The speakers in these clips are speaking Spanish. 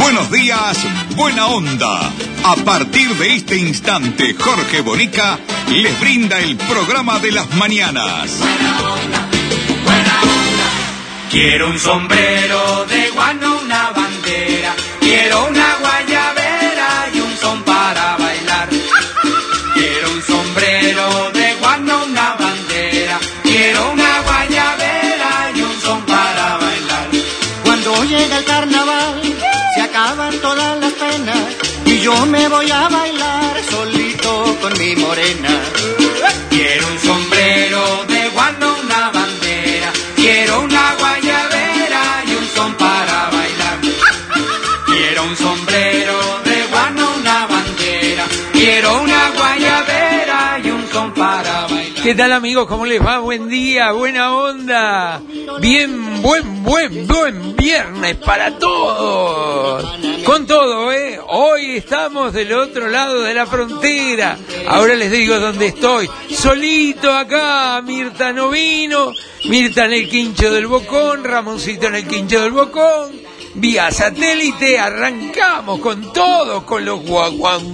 Buenos días, Buena Onda. A partir de este instante, Jorge Bonica les brinda el programa de las mañanas. Buena onda, buena onda. Quiero un sombrero de guano, una bandera. Quiero una guayabera yo me voy a bailar ¿Qué tal amigos? ¿Cómo les va? Buen día, buena onda. Bien, buen, buen, buen viernes para todos. Con todo, ¿eh? Hoy estamos del otro lado de la frontera. Ahora les digo dónde estoy. Solito acá, Mirta no vino. Mirta en el quincho del Bocón, Ramoncito en el quincho del Bocón. Vía satélite arrancamos con todo, con los guaguancos.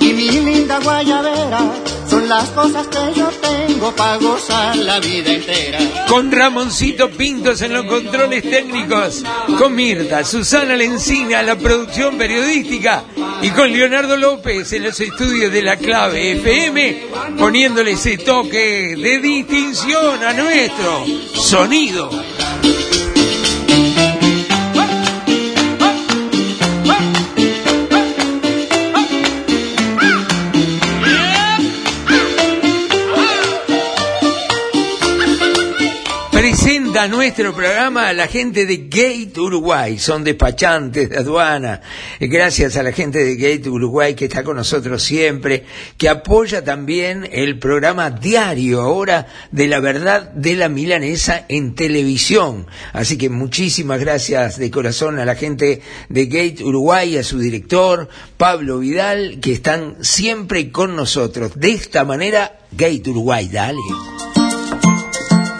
Y mi linda guayabera son las cosas que yo tengo para gozar la vida entera. con Ramoncito Pintos en los controles técnicos, con Mirta, Susana Lencina en la producción periodística y con Leonardo López en los estudios de la clave FM, poniéndole ese toque de distinción a nuestro sonido. Nuestro programa la gente de Gate Uruguay, son despachantes de aduana. Gracias a la gente de Gate Uruguay que está con nosotros siempre, que apoya también el programa diario ahora de la verdad de la milanesa en televisión. Así que muchísimas gracias de corazón a la gente de Gate Uruguay, a su director, Pablo Vidal, que están siempre con nosotros. De esta manera, Gate Uruguay, dale.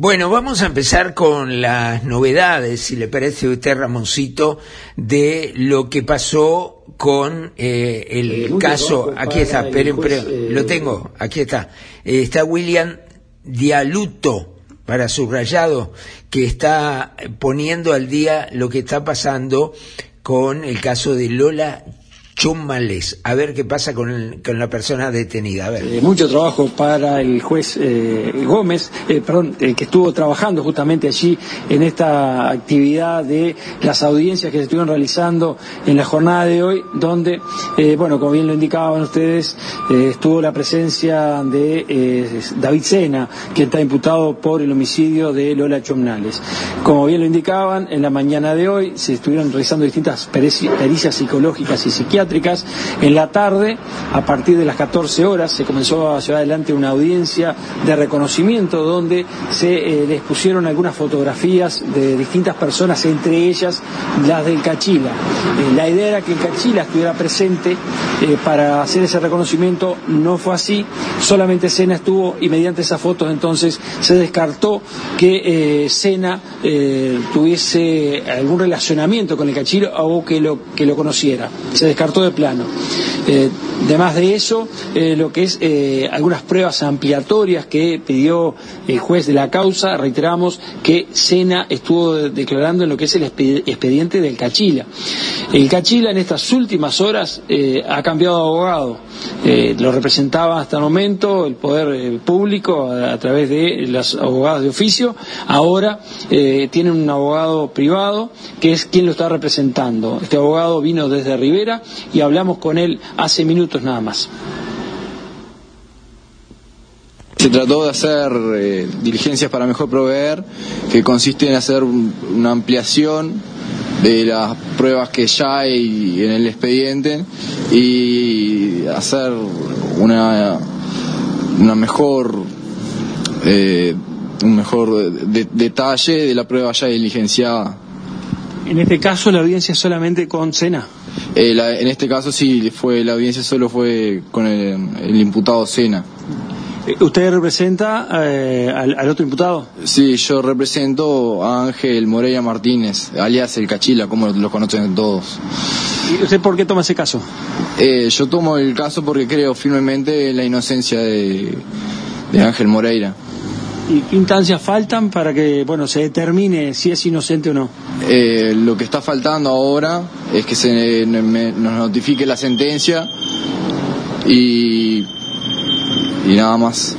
Bueno, vamos a empezar con las novedades, si le parece a usted, Ramoncito, de lo que pasó con eh, el caso. Aquí está, esperen, esperen, lo tengo, aquí está. Eh, está William Dialuto, para subrayado, que está poniendo al día lo que está pasando con el caso de Lola Chumales. A ver qué pasa con, la persona detenida. Eh, mucho trabajo para el juez eh, Gómez, eh, perdón, que estuvo trabajando justamente allí en esta actividad de las audiencias que se estuvieron realizando en la jornada de hoy, donde, bueno, como bien lo indicaban ustedes, estuvo la presencia de David Sena, que está imputado por el homicidio de Lola Chomnales. Como bien lo indicaban, en la mañana de hoy se estuvieron realizando distintas pericias psicológicas y psiquiátricas. En la tarde, a partir de las 14 horas, se comenzó a llevar adelante una audiencia de reconocimiento donde se eh, les pusieron algunas fotografías de distintas personas, entre ellas las del Cachila. Eh, la idea era que el Cachila estuviera presente eh, para hacer ese reconocimiento, no fue así, solamente Sena estuvo y mediante esas fotos entonces se descartó que eh, Sena tuviese algún relacionamiento con el Cachila o que lo, que lo conociera. Se descartó de plano. Además de eso, lo que es algunas pruebas ampliatorias que pidió el juez de la causa, reiteramos que Sena estuvo declarando en lo que es el expediente del Cachila. El Cachila en estas últimas horas ha cambiado de abogado. lo representaba hasta el momento el poder público a, a, través de los abogados de oficio. Ahora tiene un abogado privado que es quien lo está representando. Este abogado vino desde Rivera y hablamos con él hace minutos nada más. Se trató de hacer eh, diligencias para mejor proveer, que consiste en hacer un, una ampliación de las pruebas que ya hay en el expediente y hacer una, una mejor eh, un mejor de, detalle de la prueba ya diligenciada. En este caso la audiencia solamente con Sena. Eh, la, en este caso sí, fue la audiencia solo fue con el, el imputado Sena. ¿Usted representa eh, al, al, otro imputado? Sí, yo represento a Ángel Moreira Martínez, alias el Cachila, como lo conocen todos. ¿Y usted por qué toma ese caso? Eh, yo tomo el caso porque creo firmemente en la inocencia de, de Ángel Moreira. ¿Y qué instancias faltan para que bueno se determine si es inocente o no? Eh, lo que está faltando ahora es que se me, nos notifique la sentencia y, y nada más.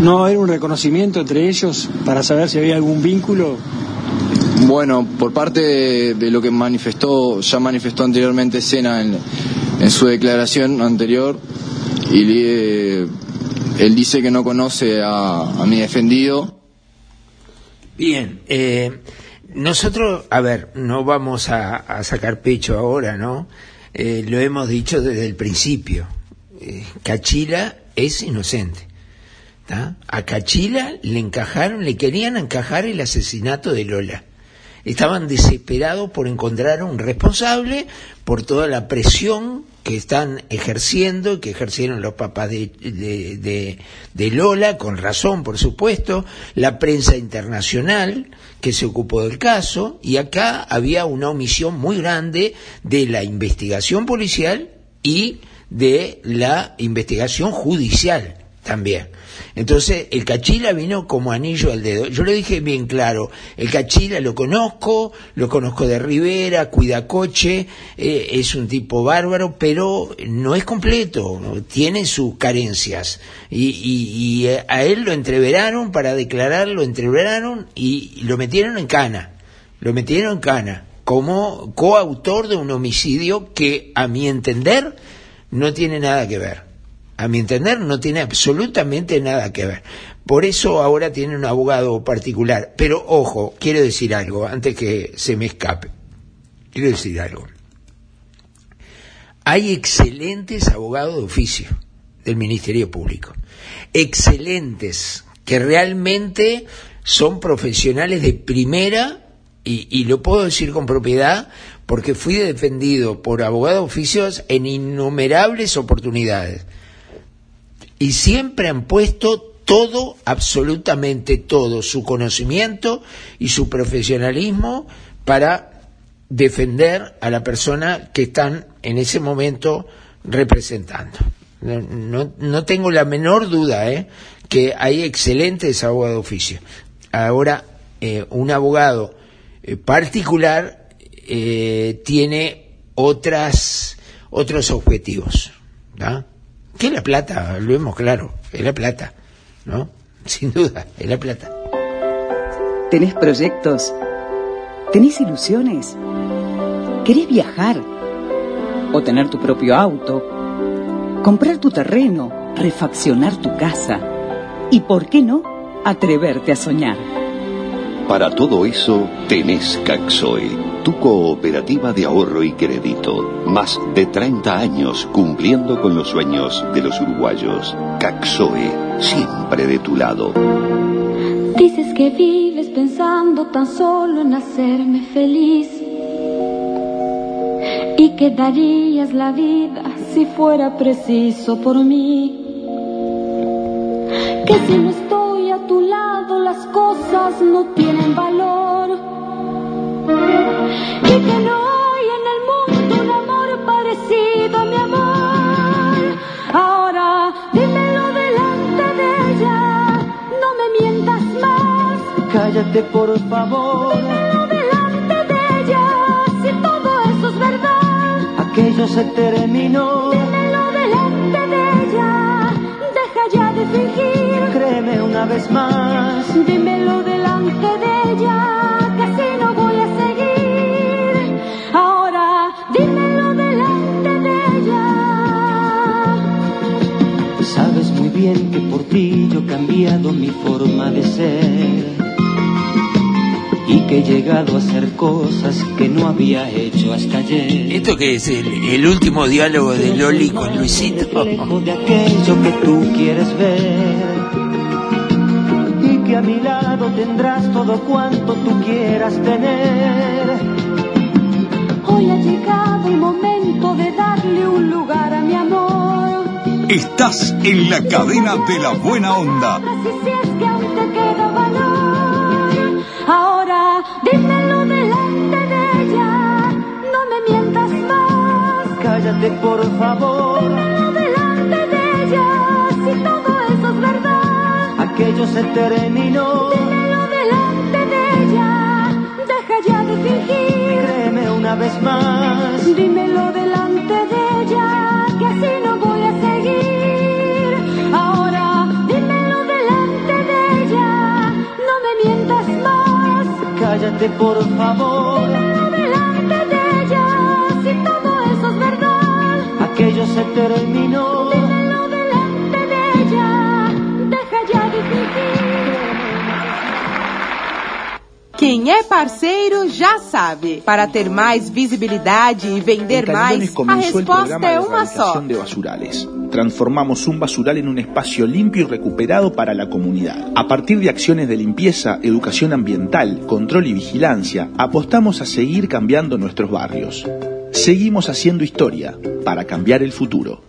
¿No va a haber un reconocimiento entre ellos para saber si había algún vínculo? Bueno, por parte de, de lo que manifestó, ya manifestó anteriormente Sena en, en su declaración anterior, y eh, él dice que no conoce a, mi defendido. Bien, eh, nosotros, a ver, no vamos a, sacar pecho ahora, ¿no? Eh, lo hemos dicho desde el principio. Eh, Cachila es inocente. A Cachila le encajaron, le querían encajar el asesinato de Lola. Estaban desesperados por encontrar un responsable por toda la presión que están ejerciendo, que ejercieron los papás de, de, de, de, Lola, con razón, por supuesto, la prensa internacional que se ocupó del caso, y acá había una omisión muy grande de la investigación policial y de la investigación judicial también. Entonces, el Cachila vino como anillo al dedo. Yo le dije bien claro, el Cachila lo conozco, lo conozco de Rivera, cuida coche, eh, es un tipo bárbaro, pero no es completo, tiene sus carencias. Y, y, y a él lo entreveraron para declarar, lo entreveraron y lo metieron en cana. Lo metieron en cana como coautor de un homicidio que, a mi entender, no tiene nada que ver a mi entender, no tiene absolutamente nada que ver. Por eso ahora tiene un abogado particular. Pero ojo, quiero decir algo antes que se me escape. Quiero decir algo. Hay excelentes abogados de oficio del Ministerio Público. Excelentes, que realmente son profesionales de primera, y, lo puedo decir con propiedad, porque fui defendido por abogados de oficios en innumerables oportunidades y siempre han puesto todo, absolutamente todo, su conocimiento y su profesionalismo para defender a la persona que están en ese momento representando. No, no, tengo la menor duda ¿eh? que hay excelentes abogados de oficio. Ahora, eh, un abogado eh, particular eh, tiene otras, otros objetivos. ¿no? ¿Qué es la plata? Lo vemos claro, es la plata, ¿no? Sin duda, es la plata. ¿Tenés proyectos? ¿Tenés ilusiones? ¿Querés viajar? ¿O tener tu propio auto? ¿Comprar tu terreno? ¿Refaccionar tu casa? ¿Y por qué no? Atreverte a soñar. Para todo eso tenés Caxoe tu cooperativa de ahorro y crédito. Más de 30 años cumpliendo con los sueños de los uruguayos. Caxoe, siempre de tu lado. Dices que vives pensando tan solo en hacerme feliz. Y que darías la vida si fuera preciso por mí. Que si no estoy a tu lado las cosas no tienen valor. Y que no hay en el mundo un amor parecido a mi amor. Ahora dímelo delante de ella, no me mientas más. Cállate por favor. Dímelo delante de ella, si todo eso es verdad. Aquello se terminó. Dímelo delante de ella, deja ya de fingir. Créeme una vez más. Dímelo delante de ella, que así no voy a seguir. Ahora, dímelo delante de ella. Sabes muy bien que por ti yo he cambiado mi forma de ser. Y que he llegado a hacer cosas que no había hecho hasta ayer. ¿Esto que es el, el último diálogo de Loli con Luisito? Lejos de aquello que tú quieres ver. Mi lado tendrás todo cuanto tú quieras tener. Hoy ha llegado el momento de darle un lugar a mi amor. Estás en la cadena de la buena onda. Así si es que aún te queda valor. Ahora dímelo delante de ella. No me mientas más. Cállate por favor. Aquello se terminó. Dímelo delante de ella. Deja ya de fingir. Créeme una vez más. Dímelo delante de ella, que así no voy a seguir. Ahora, dímelo delante de ella, no me mientas más. Cállate por favor. Dímelo delante de ella, si todo eso es verdad. Aquello se terminó. Quem é parceiro já sabe. Para ter mais visibilidade e vender mais, a comenzó el resposta é de uma só. de basurales. Transformamos un basural en un espacio limpio y recuperado para la comunidad. A partir de acciones de limpieza, educación ambiental, control y vigilancia, apostamos a seguir cambiando nuestros barrios. Seguimos haciendo historia para cambiar el futuro.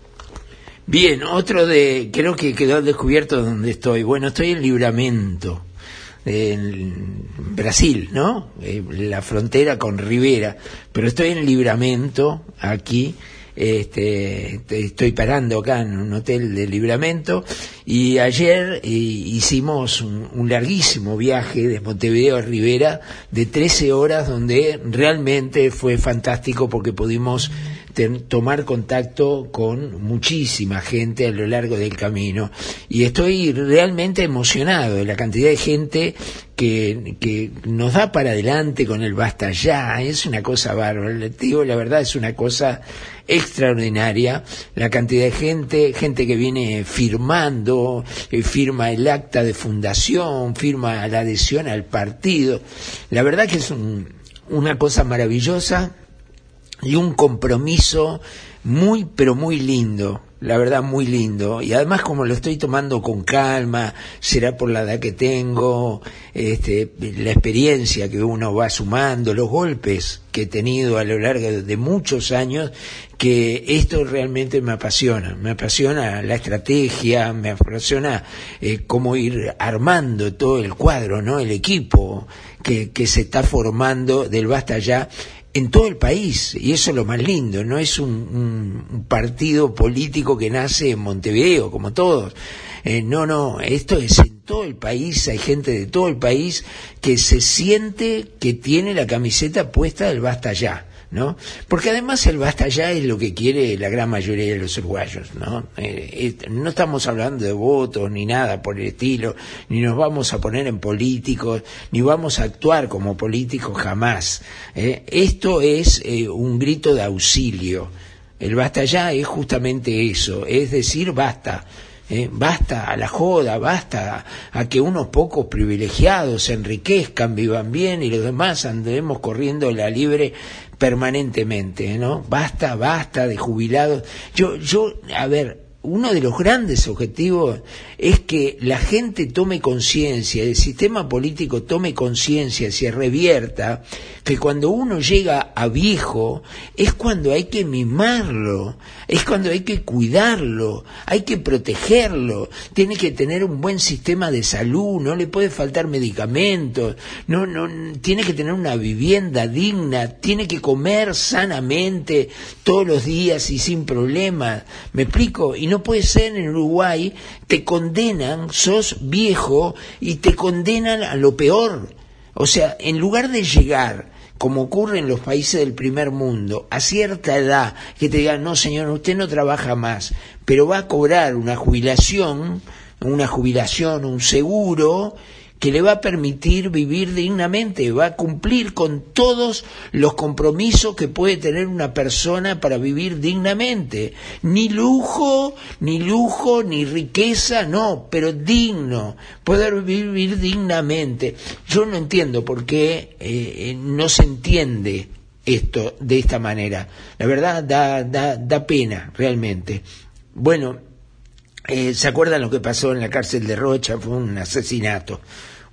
Bien, otro de, creo que quedó descubierto donde estoy. Bueno, estoy en Libramento, en Brasil, ¿no? Eh, la frontera con Rivera, pero estoy en Libramento, aquí, este, te- estoy parando acá en un hotel de Libramento y ayer eh, hicimos un, un larguísimo viaje de Montevideo a Rivera de 13 horas donde realmente fue fantástico porque pudimos tomar contacto con muchísima gente a lo largo del camino. Y estoy realmente emocionado de la cantidad de gente que, que nos da para adelante con el basta ya, es una cosa bárbara, digo la verdad, es una cosa extraordinaria, la cantidad de gente, gente que viene firmando, eh, firma el acta de fundación, firma la adhesión al partido, la verdad que es un- una cosa maravillosa, y un compromiso muy pero muy lindo la verdad muy lindo. Y además como lo estoy tomando con calma será por la edad que tengo este la experiencia que uno va sumando los golpes que he tenido a lo largo de- muchos años que esto realmente me apasiona. Me apasiona la estrategia me apasiona eh, cómo ir armando todo el cuadro no el equipo que, que se está formando del basta ya en todo el país, y eso es lo más lindo, no es un, un- un partido político que nace en Montevideo, como todos. Eh, no, no, esto es en todo el país, hay gente de todo el país que se siente que tiene la camiseta puesta del basta ya. ¿No? Porque además el basta ya es lo que quiere la gran mayoría de los uruguayos, ¿no? Eh, eh, no estamos hablando de votos ni nada por el estilo, ni nos vamos a poner en políticos, ni vamos a actuar como políticos jamás. ¿eh? Esto es un grito de auxilio. El basta ya es justamente eso, es decir, basta. basta a la joda, basta a que unos pocos privilegiados se enriquezcan, vivan bien y los demás andemos corriendo la libre permanentemente, ¿no? Basta, basta de jubilados. Yo, yo, a ver, uno de los grandes objetivos es que la gente tome conciencia, el sistema político tome conciencia, se revierta, que cuando uno llega a viejo es cuando hay que mimarlo, es cuando hay que cuidarlo, hay que protegerlo, tiene que tener un buen sistema de salud, no le puede faltar medicamentos, no, no, tiene que tener una vivienda digna, tiene que comer sanamente todos los días y sin problemas, me explico, y no no puede ser en Uruguay, te condenan, sos viejo y te condenan a lo peor. O sea, en lugar de llegar, como ocurre en los países del primer mundo, a cierta edad, que te digan, no señor, usted no trabaja más, pero va a cobrar una jubilación, una jubilación, un seguro, que le va a permitir vivir dignamente, va a cumplir con todos los compromisos que puede tener una persona para vivir dignamente. Ni lujo, ni lujo, ni riqueza, no, pero digno, poder vivir dignamente. Yo no entiendo por qué eh, no se entiende esto de esta manera. La verdad da, da, da pena, realmente. Bueno, eh, ¿Se acuerdan lo que pasó en la cárcel de Rocha? Fue un asesinato,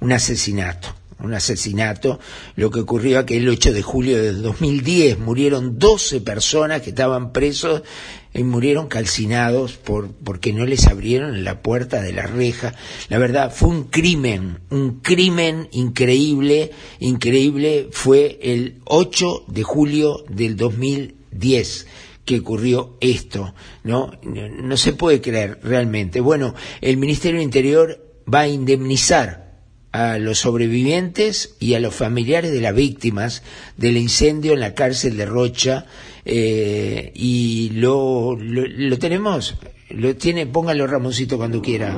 un asesinato, un asesinato. Lo que ocurrió aquel 8 de julio de 2010, murieron 12 personas que estaban presos y murieron calcinados por, porque no les abrieron la puerta de la reja. La verdad, fue un crimen, un crimen increíble, increíble. Fue el 8 de julio del 2010 que ocurrió esto, ¿no? No se puede creer realmente. Bueno, el Ministerio del Interior va a indemnizar a los sobrevivientes y a los familiares de las víctimas del incendio en la cárcel de Rocha eh, y lo, lo, lo tenemos lo tiene, póngalo Ramoncito cuando quiera,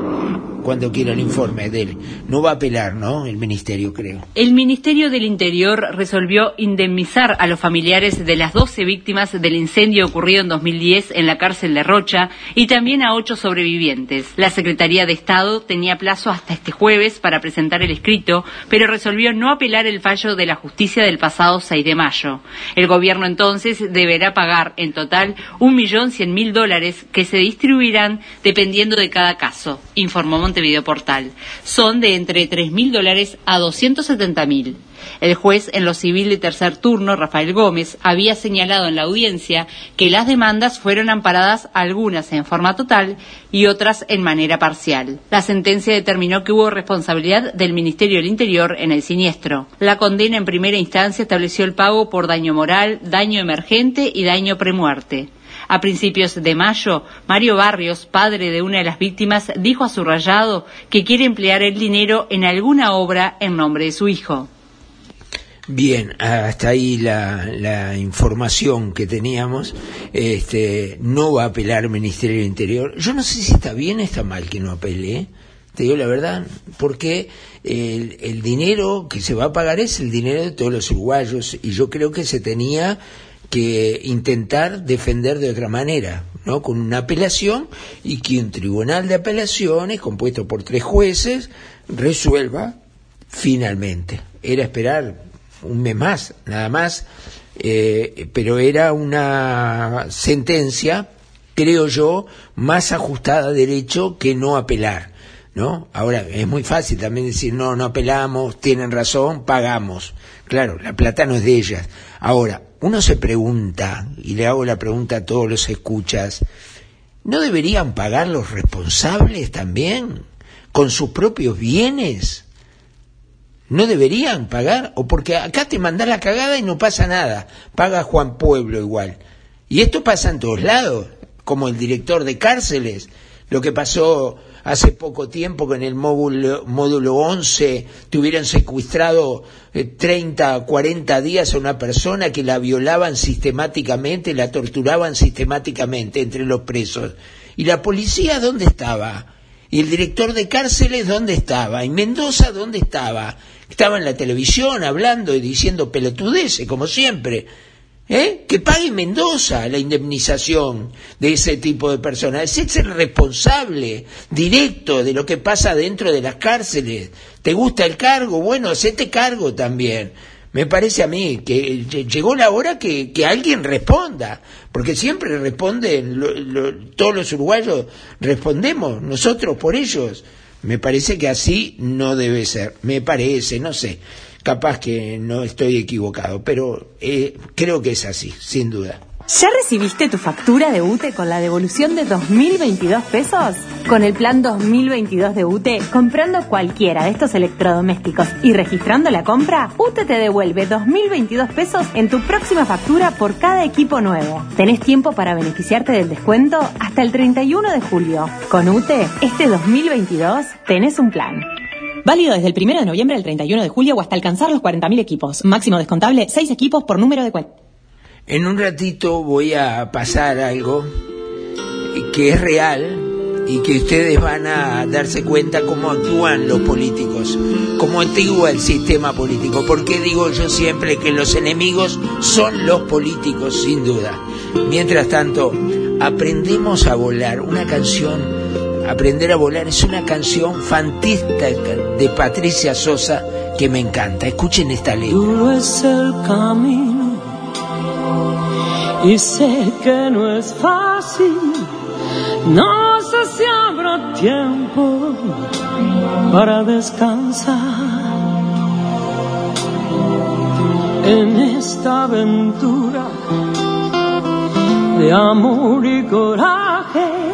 cuando quiera el informe de él. No va a apelar, ¿no? El ministerio, creo. El Ministerio del Interior resolvió indemnizar a los familiares de las 12 víctimas del incendio ocurrido en 2010 en la cárcel de Rocha y también a ocho sobrevivientes. La Secretaría de Estado tenía plazo hasta este jueves para presentar el escrito, pero resolvió no apelar el fallo de la justicia del pasado 6 de mayo. El gobierno entonces deberá pagar en total un millón cien mil dólares que se distribuirán dependiendo de cada caso, informó Montevideo Portal. Son de entre 3.000 dólares a 270.000. El juez en lo civil de tercer turno, Rafael Gómez, había señalado en la audiencia que las demandas fueron amparadas algunas en forma total y otras en manera parcial. La sentencia determinó que hubo responsabilidad del Ministerio del Interior en el siniestro. La condena en primera instancia estableció el pago por daño moral, daño emergente y daño premuerte. A principios de mayo, Mario Barrios, padre de una de las víctimas, dijo a su rayado que quiere emplear el dinero en alguna obra en nombre de su hijo. Bien, hasta ahí la, la, información que teníamos. Este, no va a apelar el Ministerio del Interior. Yo no sé si está bien o está mal que no apele. ¿eh? Te digo la verdad, porque el, el dinero que se va a pagar es el dinero de todos los uruguayos y yo creo que se tenía que intentar defender de otra manera, ¿no? Con una apelación y que un tribunal de apelaciones, compuesto por tres jueces, resuelva finalmente. Era esperar un mes más, nada más, eh, pero era una sentencia, creo yo, más ajustada a derecho que no apelar. ¿No? Ahora, es muy fácil también decir, no, no apelamos, tienen razón, pagamos. Claro, la plata no es de ellas. Ahora, uno se pregunta, y le hago la pregunta a todos los escuchas, ¿no deberían pagar los responsables también con sus propios bienes? ¿No deberían pagar? O porque acá te mandas la cagada y no pasa nada, paga Juan Pueblo igual. Y esto pasa en todos lados, como el director de cárceles, lo que pasó hace poco tiempo que en el módulo, módulo 11 tuvieran secuestrado eh, 30, 40 días a una persona que la violaban sistemáticamente, la torturaban sistemáticamente entre los presos. ¿Y la policía dónde estaba? ¿Y el director de cárceles dónde estaba? ¿Y Mendoza dónde estaba? Estaba en la televisión hablando y diciendo pelotudeces, como siempre. ¿Eh? Que pague Mendoza la indemnización de ese tipo de personas. Es el responsable directo de lo que pasa dentro de las cárceles. ¿Te gusta el cargo? Bueno, hacete cargo también. Me parece a mí que llegó la hora que, que alguien responda, porque siempre responden, lo, todos los uruguayos respondemos, nosotros por ellos. Me parece que así no debe ser, me parece, no sé capaz que no estoy equivocado, pero eh, creo que es así, sin duda. ¿Ya recibiste tu factura de UTE con la devolución de 2.022 pesos? Con el plan 2022 de UTE, comprando cualquiera de estos electrodomésticos y registrando la compra, UTE te devuelve 2.022 pesos en tu próxima factura por cada equipo nuevo. Tenés tiempo para beneficiarte del descuento hasta el 31 de julio. Con UTE, este 2022 tenés un plan. Válido desde el 1 de noviembre al 31 de julio o hasta alcanzar los 40.000 equipos. Máximo descontable, 6 equipos por número de cuenta. En un ratito voy a pasar algo que es real y que ustedes van a darse cuenta cómo actúan los políticos, cómo actúa el sistema político. Porque digo yo siempre que los enemigos son los políticos, sin duda. Mientras tanto, aprendemos a volar. Una canción, Aprender a volar, es una canción fantástica de Patricia Sosa que me encanta. Escuchen esta letra. Duro es el camino y sé que no es fácil. No sé si habrá tiempo para descansar en esta aventura de amor y coraje.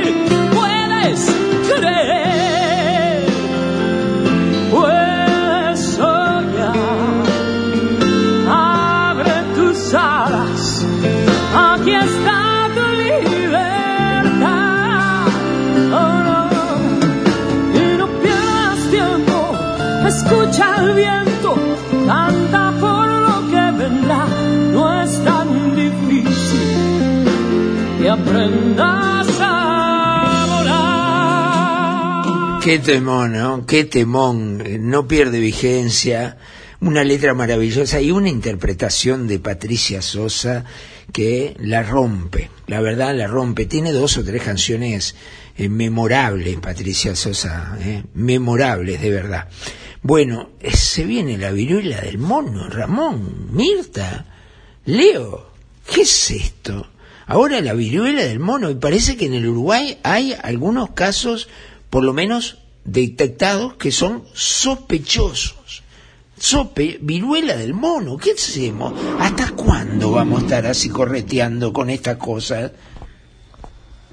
Aquí está tu libertad. Oh, no. Y no pierdas tiempo, escucha el viento, canta por lo que vendrá. No es tan difícil que aprendas a. Qué temón, ¿no? Qué temón. Eh, No pierde vigencia. Una letra maravillosa y una interpretación de Patricia Sosa que la rompe. La verdad, la rompe. Tiene dos o tres canciones eh, memorables, Patricia Sosa. eh, Memorables, de verdad. Bueno, eh, se viene la viruela del mono, Ramón, Mirta, Leo. ¿Qué es esto? Ahora la viruela del mono. Y parece que en el Uruguay hay algunos casos, por lo menos detectados, que son sospechosos. Sope, viruela del mono, ¿qué hacemos? ¿Hasta cuándo vamos a estar así correteando con estas cosas?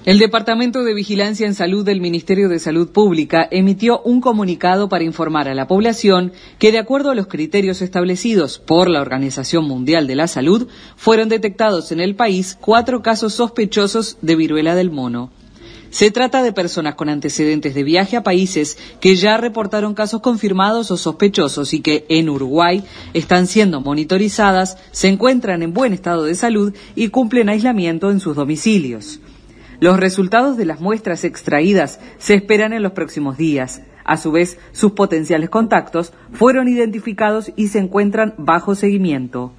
El Departamento de Vigilancia en Salud del Ministerio de Salud Pública emitió un comunicado para informar a la población que, de acuerdo a los criterios establecidos por la Organización Mundial de la Salud, fueron detectados en el país cuatro casos sospechosos de viruela del mono. Se trata de personas con antecedentes de viaje a países que ya reportaron casos confirmados o sospechosos y que en Uruguay están siendo monitorizadas, se encuentran en buen estado de salud y cumplen aislamiento en sus domicilios. Los resultados de las muestras extraídas se esperan en los próximos días. A su vez, sus potenciales contactos fueron identificados y se encuentran bajo seguimiento.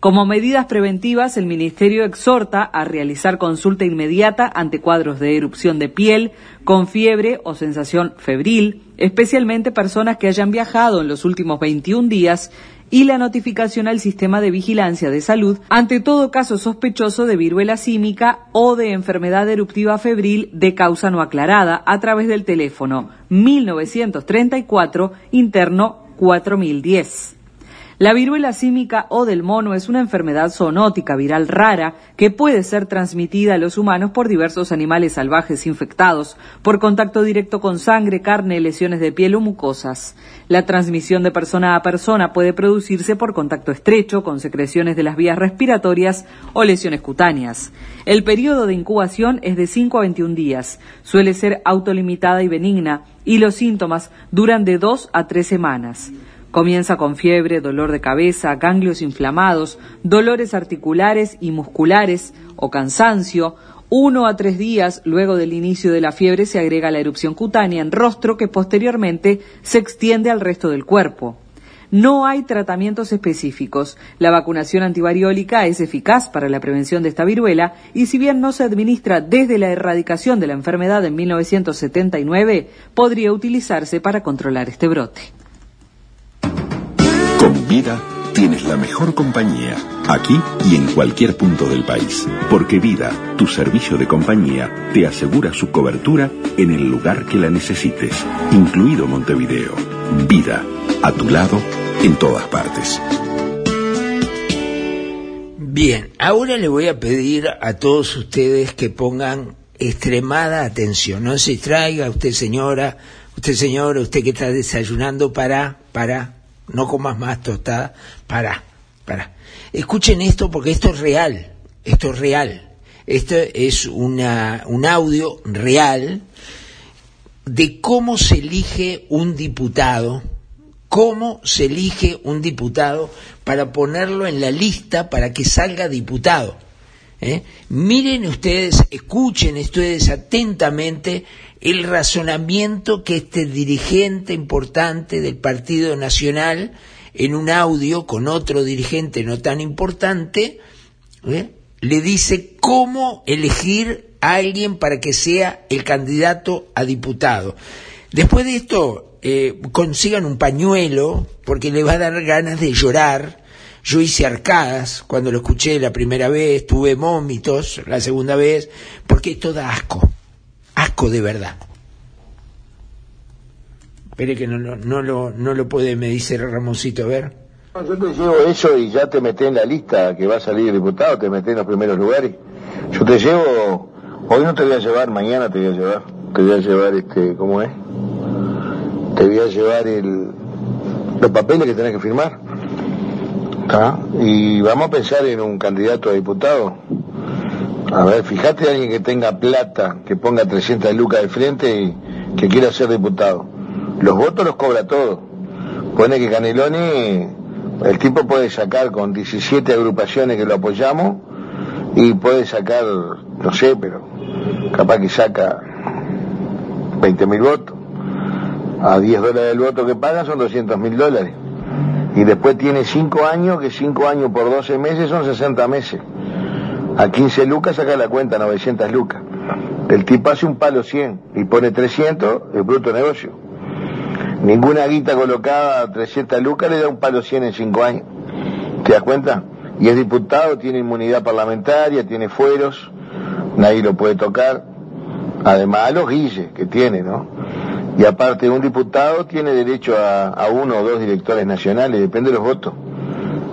Como medidas preventivas, el Ministerio exhorta a realizar consulta inmediata ante cuadros de erupción de piel, con fiebre o sensación febril, especialmente personas que hayan viajado en los últimos 21 días y la notificación al sistema de vigilancia de salud ante todo caso sospechoso de viruela símica o de enfermedad eruptiva febril de causa no aclarada a través del teléfono 1934 interno 4010. La viruela símica o del mono es una enfermedad zoonótica viral rara que puede ser transmitida a los humanos por diversos animales salvajes infectados, por contacto directo con sangre, carne, lesiones de piel o mucosas. La transmisión de persona a persona puede producirse por contacto estrecho, con secreciones de las vías respiratorias o lesiones cutáneas. El periodo de incubación es de 5 a 21 días. Suele ser autolimitada y benigna y los síntomas duran de 2 a 3 semanas. Comienza con fiebre, dolor de cabeza, ganglios inflamados, dolores articulares y musculares o cansancio. Uno a tres días luego del inicio de la fiebre se agrega la erupción cutánea en rostro que posteriormente se extiende al resto del cuerpo. no hay tratamientos específicos. La vacunación antivariólica es eficaz para la prevención de esta viruela y si bien no se administra desde la erradicación de la enfermedad en 1979, podría utilizarse para controlar este brote. Con vida tienes la mejor compañía, aquí y en cualquier punto del país. Porque Vida, tu servicio de compañía, te asegura su cobertura en el lugar que la necesites, incluido Montevideo. Vida, a tu lado, en todas partes. Bien, ahora le voy a pedir a todos ustedes que pongan extremada atención. No se traiga usted señora, usted señora, usted que está desayunando, para, para, no comas más tostada, para, para. Escuchen esto porque esto es real, esto es real. Esto es una, un audio real de cómo se elige un diputado, cómo se elige un diputado para ponerlo en la lista para que salga diputado. ¿eh? Miren ustedes, escuchen ustedes atentamente el razonamiento que este dirigente importante del Partido Nacional, en un audio con otro dirigente no tan importante, ¿eh? le dice cómo elegir a alguien para que sea el candidato a diputado. Después de esto, eh, consigan un pañuelo, porque le va a dar ganas de llorar. Yo hice arcadas cuando lo escuché la primera vez, tuve vómitos la segunda vez, porque esto da asco, asco de verdad. Espere que no, no, no, lo, no lo puede, me dice Ramoncito, a ver. Yo te llevo eso y ya te meté en la lista que va a salir diputado, te meté en los primeros lugares. Yo te llevo, hoy no te voy a llevar, mañana te voy a llevar. Te voy a llevar, este, ¿cómo es? Te voy a llevar el, los papeles que tenés que firmar. ¿Está? Y vamos a pensar en un candidato a diputado. A ver, fíjate a alguien que tenga plata, que ponga 300 lucas de frente y que quiera ser diputado. Los votos los cobra todo. Pone que Caneloni, el tipo puede sacar con 17 agrupaciones que lo apoyamos y puede sacar, no sé, pero capaz que saca 20 mil votos. A 10 dólares el voto que pagan son 200 mil dólares. Y después tiene 5 años, que 5 años por 12 meses son 60 meses. A 15 lucas saca la cuenta, 900 lucas. El tipo hace un palo 100 y pone 300, el bruto negocio. Ninguna guita colocada a 300 lucas le da un palo 100 en 5 años. ¿Te das cuenta? Y es diputado, tiene inmunidad parlamentaria, tiene fueros, nadie lo puede tocar. Además a los guilles que tiene, ¿no? Y aparte un diputado tiene derecho a, a uno o dos directores nacionales, depende de los votos.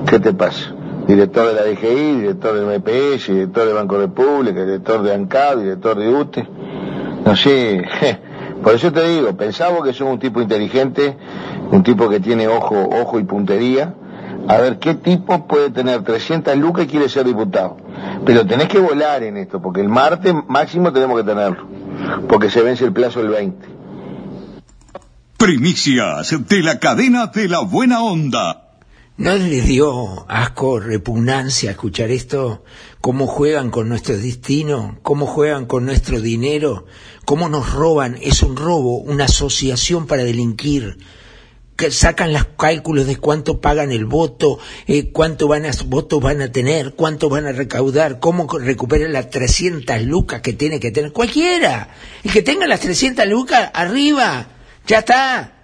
¿Qué te pasa? Director de la DGI, director del MPS, director del Banco República, director de ANCAD, director de UTE. No sé, por eso te digo, pensamos que sos un tipo inteligente, un tipo que tiene ojo, ojo y puntería. A ver qué tipo puede tener 300 lucas y quiere ser diputado. Pero tenés que volar en esto, porque el martes máximo tenemos que tenerlo, porque se vence el plazo el 20. Primicias de la cadena de la buena onda. ¿No les dio asco, repugnancia escuchar esto? ¿Cómo juegan con nuestro destino? ¿Cómo juegan con nuestro dinero? ¿Cómo nos roban? Es un robo, una asociación para delinquir. Que sacan los cálculos de cuánto pagan el voto, eh, cuánto van a, votos van a tener, cuánto van a recaudar, cómo recuperan las 300 lucas que tiene que tener cualquiera. El que tenga las 300 lucas, arriba, ya está.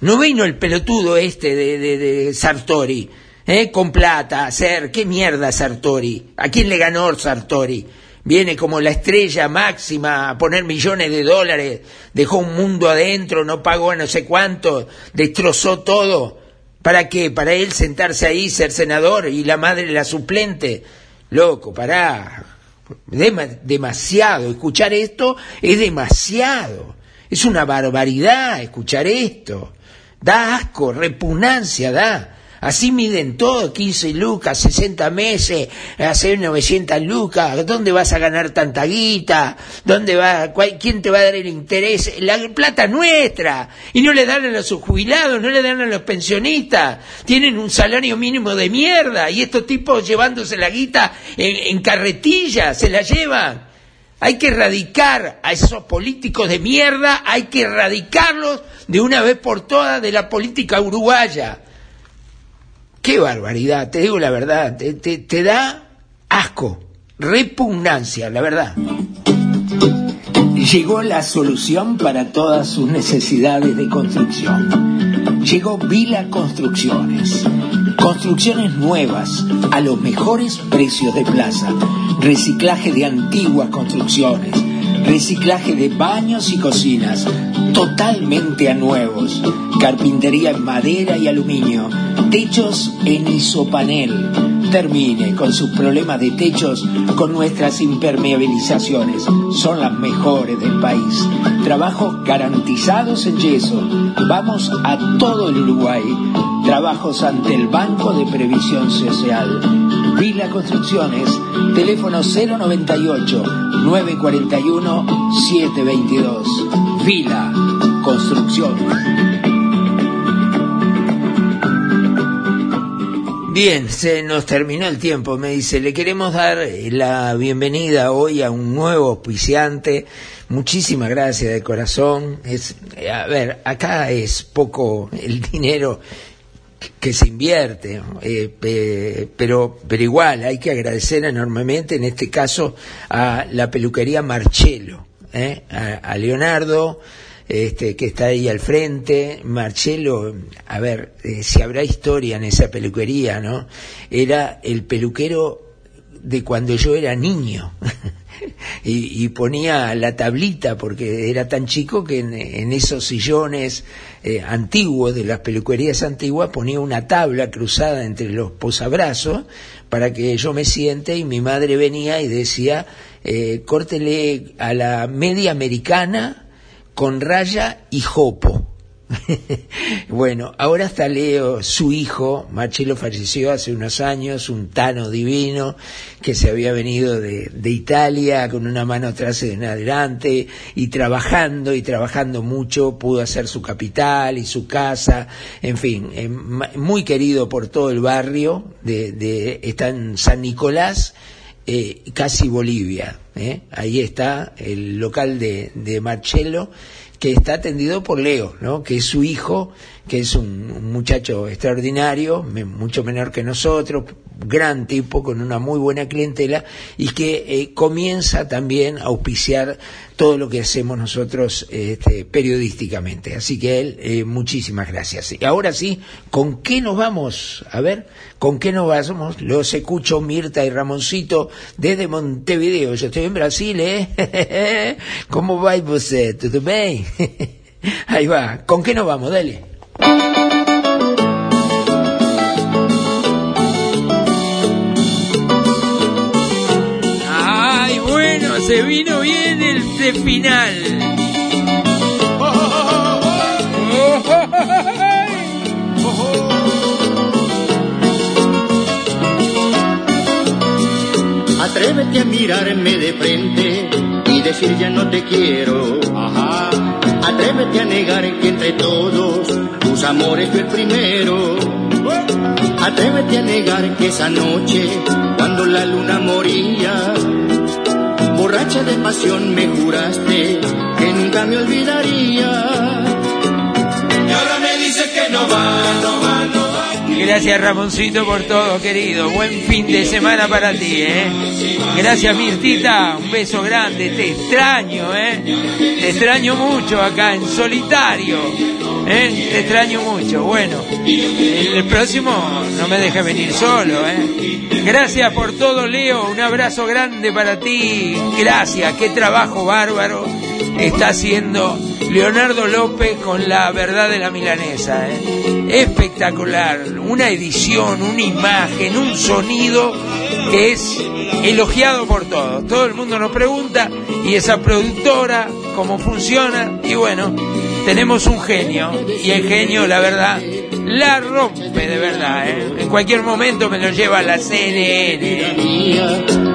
No vino el pelotudo este de, de, Sartori, ¿eh? con plata, a hacer, ¿qué mierda Sartori? ¿A quién le ganó Sartori? Viene como la estrella máxima a poner millones de dólares, dejó un mundo adentro, no pagó no sé cuánto, destrozó todo. ¿Para qué? Para él sentarse ahí, ser senador y la madre la suplente. Loco, pará. Dema- demasiado. Escuchar esto es demasiado. Es una barbaridad escuchar esto. Da asco, repugnancia da. Así miden todo, 15 lucas, 60 meses, hacer 900 lucas. ¿Dónde vas a ganar tanta guita? ¿Dónde va? cuál- ¿Quién te va a dar el interés? La plata nuestra. Y no le dan a los jubilados, no le dan a los pensionistas. Tienen un salario mínimo de mierda. Y estos tipos llevándose la guita en, en carretilla, se la llevan. Hay que erradicar a esos políticos de mierda, hay que erradicarlos de una vez por todas de la política uruguaya. qué barbaridad, te digo la verdad, te, da asco, repugnancia, la verdad. Llegó la solución para todas sus necesidades de construcción. Llegó Vila Construcciones. Construcciones nuevas a los mejores precios de plaza. Reciclaje de antiguas construcciones. Reciclaje de baños y cocinas totalmente a nuevos. Carpintería en madera y aluminio. Techos en isopanel. Termine con sus problemas de techos con nuestras impermeabilizaciones. Son las mejores del país. Trabajos garantizados en yeso. Vamos a todo el Uruguay. Trabajos ante el Banco de Previsión Social. Vila Construcciones. Teléfono 098 941 722. Vila Construcciones. Bien, se nos terminó el tiempo, me dice, le queremos dar la bienvenida hoy a un nuevo auspiciante. Muchísimas gracias de corazón. Es, a ver, acá es poco el dinero que se invierte, eh, pe- pero, pero igual hay que agradecer enormemente, en este caso, a la peluquería Marcelo, ¿eh? a Leonardo, este, que está ahí al frente. Marcelo, a ver, eh, si habrá historia en esa peluquería, ¿no? Era el peluquero de cuando yo era niño. y, ponía la tablita porque era tan chico que en, en esos sillones eh, antiguos de las peluquerías antiguas ponía una tabla cruzada entre los posabrazos para que yo me siente y mi madre venía y decía eh, córtele a la media americana con raya y jopo. bueno, ahora está Leo, su hijo, Marcelo falleció hace unos años, un tano divino que se había venido de, de Italia con una mano atrás y una adelante y trabajando y trabajando mucho, pudo hacer su capital y su casa, en fin, eh, muy querido por todo el barrio, de, de, está en San Nicolás, eh, casi Bolivia. ¿eh? Ahí está el local de, de Marcelo, que está atendido por Leo, ¿no? que es su hijo, que es un, un muchacho extraordinario, me- mucho menor que nosotros, gran tipo, con una muy buena clientela, y que eh, comienza también a auspiciar todo lo que hacemos nosotros este, periodísticamente. Así que él, eh, muchísimas gracias. Y ahora sí, ¿con qué nos vamos? A ver, ¿con qué nos vamos? Los escucho Mirta y Ramoncito desde Montevideo. Yo estoy en Brasil, ¿eh? ¿Cómo va usted? ¿Todo bien? Ahí va. ¿Con qué nos vamos? Dale. Se vino bien el de final. Atrévete a mirarme de frente y decir ya no te quiero. Ajá. Atrévete a negar que entre todos tus amores fue el primero. Atrévete a negar que esa noche, cuando la luna moría, borracha de pasión me juraste que nunca me olvidaría. Y ahora me dice que no va, no va, no va. Gracias Ramoncito por todo, querido. Buen fin de semana para ti, ¿eh? Gracias Mirtita, un beso grande. Te extraño, ¿eh? Te extraño mucho acá en solitario, ¿eh? Te extraño mucho. Bueno, el próximo no me dejes venir solo, ¿eh? Gracias por todo, Leo. Un abrazo grande para ti. Gracias, qué trabajo bárbaro está haciendo Leonardo López con la verdad de la milanesa. ¿eh? Espectacular, una edición, una imagen, un sonido que es elogiado por todos. Todo el mundo nos pregunta y esa productora, cómo funciona, y bueno, tenemos un genio, y el genio, la verdad, la rompe de verdad. ¿eh? En cualquier momento me lo lleva a la CNN.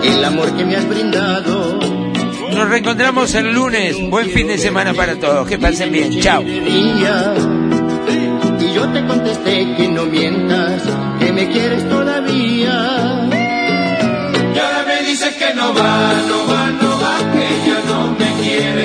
El amor que me has brindado. Nos reencontramos el lunes. Buen fin de semana para todos. Que pasen bien. Chao. día. Y yo te contesté que no mientas, que me quieres todavía. Y ahora me dice que no va, no va, no va, que ya no me quieres.